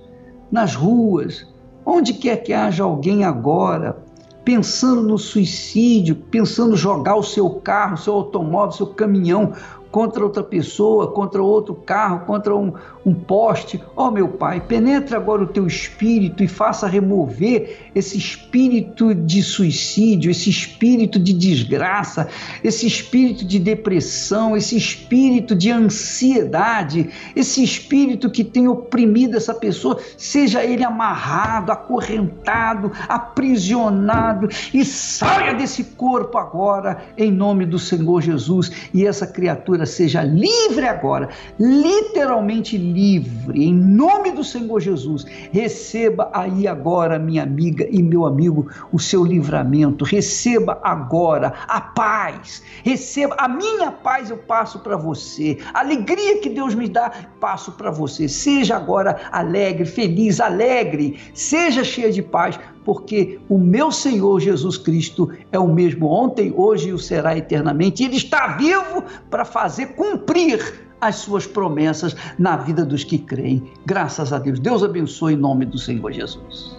nas ruas, onde quer que haja alguém agora pensando no suicídio, pensando jogar o seu carro, seu automóvel, seu caminhão contra outra pessoa, contra outro carro, contra um, um poste. Ó oh, meu Pai, penetre agora o teu espírito e faça remover esse espírito de suicídio, esse espírito de desgraça, esse espírito de depressão, esse espírito de ansiedade, esse espírito que tem oprimido essa pessoa, seja ele amarrado, acorrentado, aprisionado e saia desse corpo agora em nome do Senhor Jesus e essa criatura seja livre agora, literalmente livre, em nome do Senhor Jesus. Receba aí agora, minha amiga e meu amigo, o seu livramento. Receba agora a paz. Receba a minha paz, eu passo para você. A alegria que Deus me dá, passo para você. Seja agora alegre, feliz, alegre. Seja cheia de paz porque o meu Senhor Jesus Cristo é o mesmo ontem, hoje e o será eternamente. Ele está vivo para fazer cumprir as suas promessas na vida dos que creem. Graças a Deus. Deus abençoe em nome do Senhor Jesus.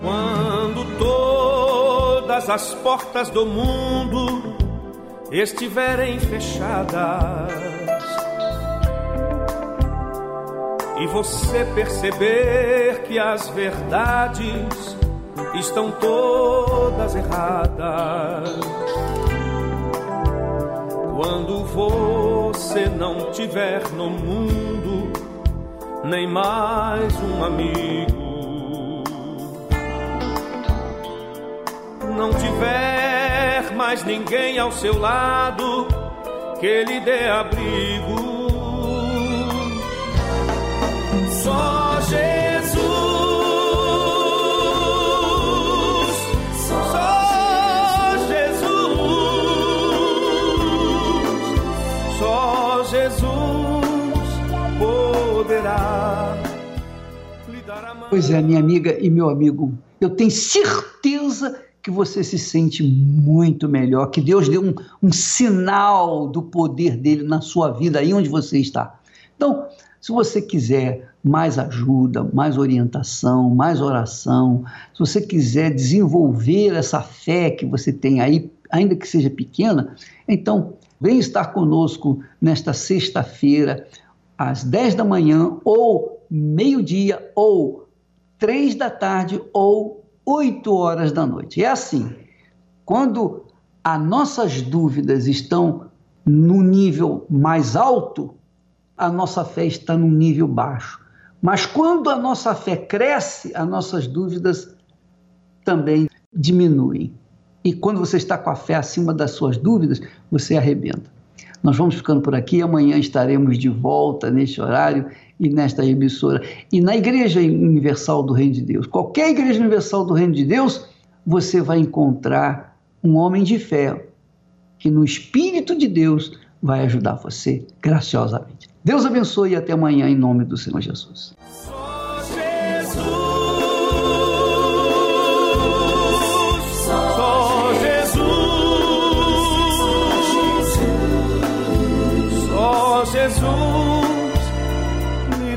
Quando todas as portas do mundo estiverem fechadas e você perceber que as verdades estão todas erradas. Quando você não tiver no mundo nem mais um amigo, não tiver mais ninguém ao seu lado que lhe dê abrigo, só Pois é, minha amiga e meu amigo, eu tenho certeza que você se sente muito melhor, que Deus deu um, um sinal do poder dele na sua vida, aí onde você está. Então, se você quiser mais ajuda, mais orientação, mais oração, se você quiser desenvolver essa fé que você tem aí, ainda que seja pequena, então vem estar conosco nesta sexta-feira, às 10 da manhã, ou meio-dia, ou três da tarde ou oito horas da noite. É assim, quando as nossas dúvidas estão no nível mais alto, a nossa fé está no nível baixo. Mas quando a nossa fé cresce, as nossas dúvidas também diminuem. E quando você está com a fé acima das suas dúvidas, você arrebenta. Nós vamos ficando por aqui. Amanhã estaremos de volta neste horário e nesta emissora. E na Igreja Universal do Reino de Deus, qualquer Igreja Universal do Reino de Deus, você vai encontrar um homem de fé que no Espírito de Deus vai ajudar você graciosamente. Deus abençoe e até amanhã em nome do Senhor Jesus. Jesus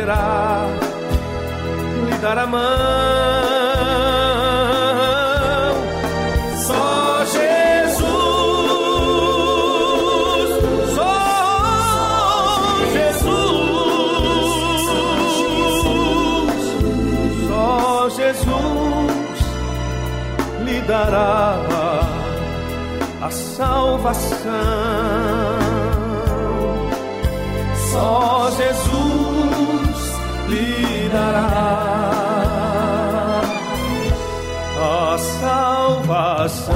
poderá lhe dar a mão. Só Jesus, só Jesus, só Jesus lhe dará a salvação. Só Jesus dará a salvação.